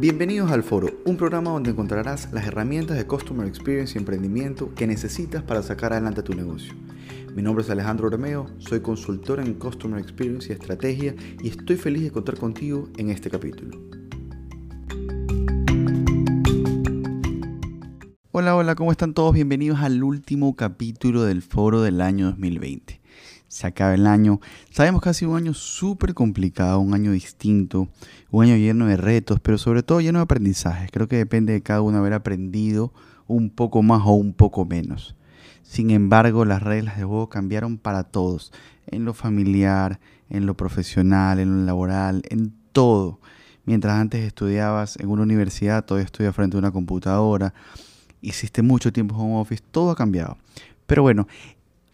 Bienvenidos al Foro, un programa donde encontrarás las herramientas de Customer Experience y emprendimiento que necesitas para sacar adelante tu negocio. Mi nombre es Alejandro Romeo, soy consultor en Customer Experience y Estrategia y estoy feliz de contar contigo en este capítulo. Hola, hola, ¿cómo están todos? Bienvenidos al último capítulo del Foro del año 2020 se acaba el año. Sabemos que ha sido un año súper complicado, un año distinto, un año lleno de retos, pero sobre todo lleno de aprendizajes. Creo que depende de cada uno haber aprendido un poco más o un poco menos. Sin embargo, las reglas de juego cambiaron para todos, en lo familiar, en lo profesional, en lo laboral, en todo. Mientras antes estudiabas en una universidad, todavía estudias frente a una computadora, hiciste mucho tiempo en home office, todo ha cambiado. Pero bueno,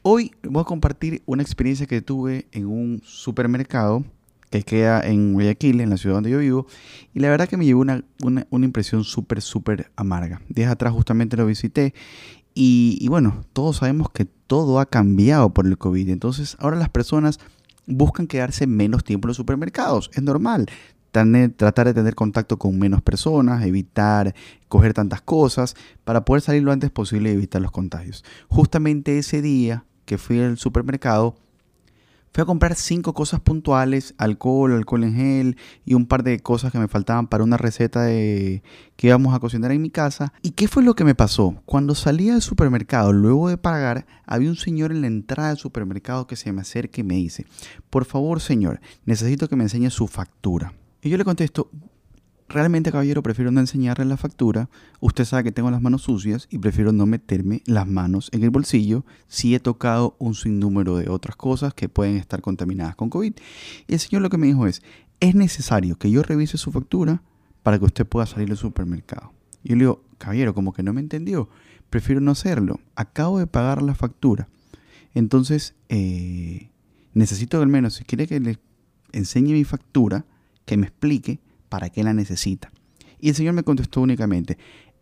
Hoy voy a compartir una experiencia que tuve en un supermercado que queda en Guayaquil, en la ciudad donde yo vivo, y la verdad que me llevó una, impresión súper, súper amarga. Días atrás justamente lo visité y, y bueno, todos sabemos que todo ha cambiado por el COVID, entonces ahora las personas buscan quedarse menos tiempo en los supermercados, es normal tratar de tener contacto con menos personas, evitar coger tantas cosas, para poder salir lo antes posible y evitar los contagios. Justamente ese día que fui al supermercado, fui a comprar cinco cosas puntuales, alcohol, alcohol en gel y un par de cosas que me faltaban para una receta de, que íbamos a cocinar en mi casa. ¿Y qué fue lo que me pasó? Cuando salí del supermercado, luego de pagar, había un señor en la entrada del supermercado que se me acerca y me dice, por favor señor, necesito que me enseñe su factura. Y yo le contesto, Realmente, caballero, prefiero no enseñarle la factura. Usted sabe que tengo las manos sucias y prefiero no meterme las manos en el bolsillo si he tocado un sinnúmero de otras cosas que pueden estar contaminadas con COVID. Y el señor lo que me dijo es, es necesario que yo revise su factura para que usted pueda salir del supermercado. Y yo le digo, caballero, como que no me entendió, prefiero no hacerlo. Acabo de pagar la factura. Entonces, eh, necesito al menos, si quiere que le enseñe mi factura, que me explique para qué la necesita. Y el Señor me contestó únicamente,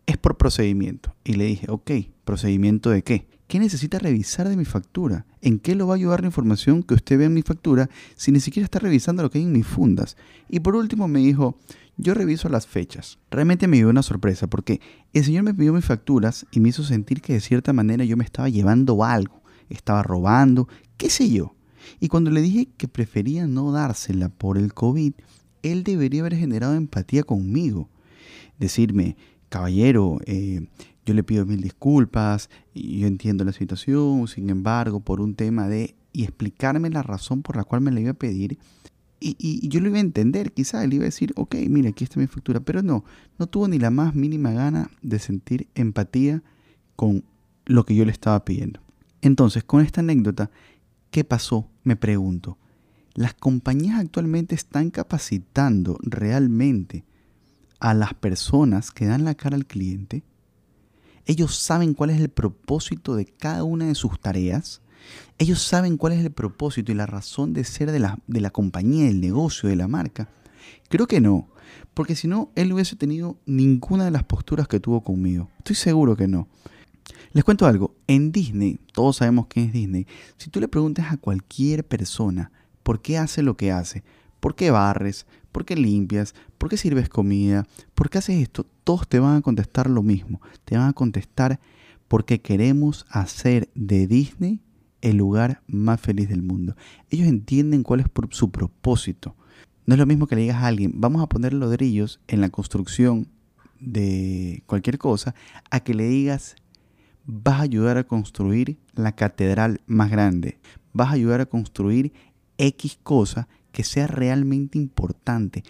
es por procedimiento. Y le dije, ok, ¿procedimiento de qué? ¿Qué necesita revisar de mi factura? ¿En qué lo va a ayudar la información que usted ve en mi factura si ni siquiera está revisando lo que hay en mis fundas? Y por último me dijo, yo reviso las fechas. Realmente me dio una sorpresa porque el Señor me pidió mis facturas y me hizo sentir que de cierta manera yo me estaba llevando algo, estaba robando, qué sé yo. Y cuando le dije que prefería no dársela por el COVID, él debería haber generado empatía conmigo. Decirme, caballero, eh, yo le pido mil disculpas, yo entiendo la situación, sin embargo, por un tema de... y explicarme la razón por la cual me la iba a pedir. Y, yo lo iba a entender, quizá él iba a decir, ok, mira, aquí está mi factura, pero no, no tuvo ni la más mínima gana de sentir empatía con lo que yo le estaba pidiendo. Entonces, con esta anécdota, ¿qué pasó? Me pregunto las compañías actualmente están capacitando realmente a las personas que dan la cara al cliente. Ellos saben cuál es el propósito de cada una de sus tareas. Ellos saben cuál es el propósito y la razón de ser de la, de la compañía, del negocio, de la marca. Creo que no, porque si no, él hubiese tenido ninguna de las posturas que tuvo conmigo. Estoy seguro que no. Les cuento algo, en Disney, todos sabemos quién es Disney, si tú le preguntas a cualquier persona por qué hace lo que hace, por qué barres, por qué limpias, por qué sirves comida, por qué haces esto, todos te van a contestar lo mismo. Te van a contestar porque queremos hacer de Disney el lugar más feliz del mundo. Ellos entienden cuál es su propósito. No es lo mismo que le digas a alguien, vamos a poner ladrillos en la construcción de cualquier cosa, a que le digas, vas a ayudar a construir la catedral más grande, vas a ayudar a construir X cosa que sea realmente importante,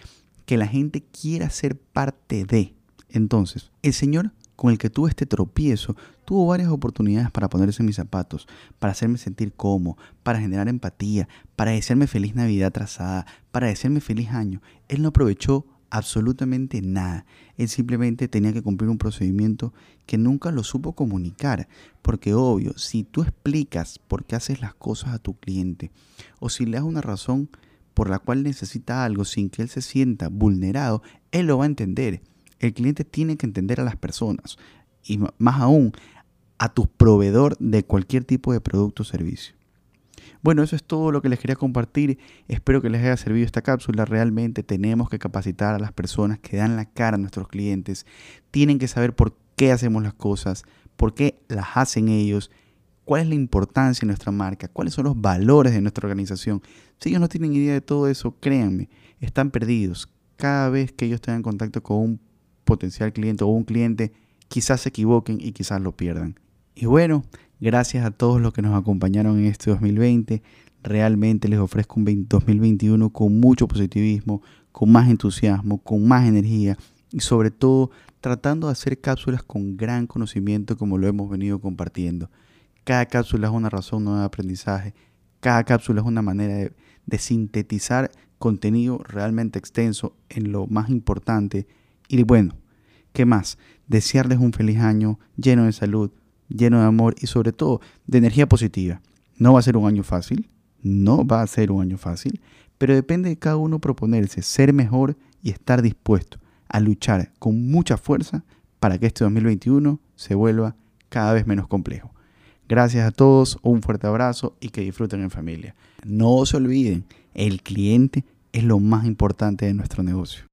que la gente quiera ser parte de. Entonces, el Señor con el que tuve este tropiezo, tuvo varias oportunidades para ponerse mis zapatos, para hacerme sentir cómodo, para generar empatía, para desearme feliz Navidad trazada, para desearme feliz año. Él no aprovechó absolutamente nada. Él simplemente tenía que cumplir un procedimiento que nunca lo supo comunicar. Porque obvio, si tú explicas por qué haces las cosas a tu cliente o si le das una razón por la cual necesita algo sin que él se sienta vulnerado, él lo va a entender. El cliente tiene que entender a las personas y más aún a tu proveedor de cualquier tipo de producto o servicio. Bueno, eso es todo lo que les quería compartir. Espero que les haya servido esta cápsula. Realmente tenemos que capacitar a las personas que dan la cara a nuestros clientes. Tienen que saber por qué hacemos las cosas, por qué las hacen ellos, cuál es la importancia de nuestra marca, cuáles son los valores de nuestra organización. Si ellos no tienen idea de todo eso, créanme, están perdidos. Cada vez que ellos tengan contacto con un potencial cliente o un cliente, quizás se equivoquen y quizás lo pierdan. Y bueno, gracias a todos los que nos acompañaron en este 2020. Realmente les ofrezco un 2021 con mucho positivismo, con más entusiasmo, con más energía y sobre todo tratando de hacer cápsulas con gran conocimiento como lo hemos venido compartiendo. Cada cápsula es una razón nueva de aprendizaje, cada cápsula es una manera de, de sintetizar contenido realmente extenso en lo más importante. Y bueno, ¿qué más? Desearles un feliz año lleno de salud, lleno de amor y sobre todo de energía positiva. No va a ser un año fácil, no va a ser un año fácil, pero depende de cada uno proponerse ser mejor y estar dispuesto a luchar con mucha fuerza para que este 2021 se vuelva cada vez menos complejo. Gracias a todos, un fuerte abrazo y que disfruten en familia. No se olviden, el cliente es lo más importante de nuestro negocio.